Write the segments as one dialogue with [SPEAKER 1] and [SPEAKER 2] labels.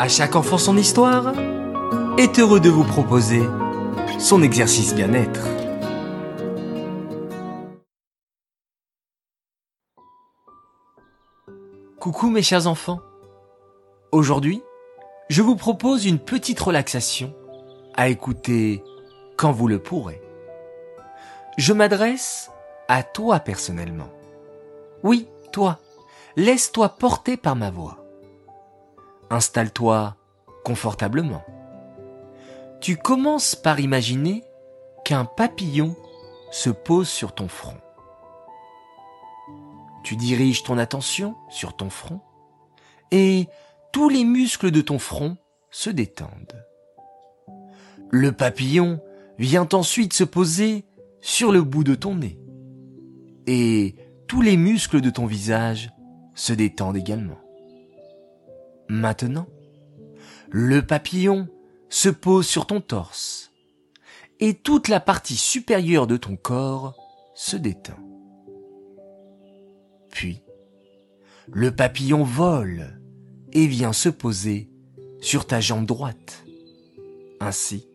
[SPEAKER 1] À chaque enfant son histoire est heureux de vous proposer son exercice bien-être. Coucou mes chers enfants. Aujourd'hui, je vous propose une petite relaxation à écouter quand vous le pourrez. Je m'adresse à toi personnellement. Oui, toi. Laisse-toi porter par ma voix. Installe-toi confortablement. Tu commences par imaginer qu'un papillon se pose sur ton front. Tu diriges ton attention sur ton front et tous les muscles de ton front se détendent. Le papillon vient ensuite se poser sur le bout de ton nez et tous les muscles de ton visage se détendent également. Maintenant, le papillon se pose sur ton torse et toute la partie supérieure de ton corps se détend. Puis, le papillon vole et vient se poser sur ta jambe droite. Ainsi,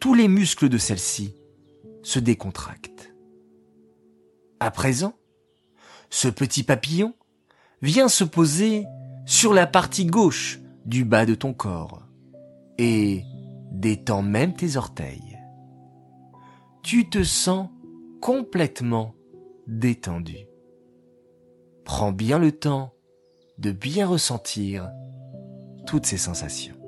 [SPEAKER 1] tous les muscles de celle-ci se décontractent. À présent, ce petit papillon vient se poser sur la partie gauche du bas de ton corps et détend même tes orteils. Tu te sens complètement détendu. Prends bien le temps de bien ressentir toutes ces sensations.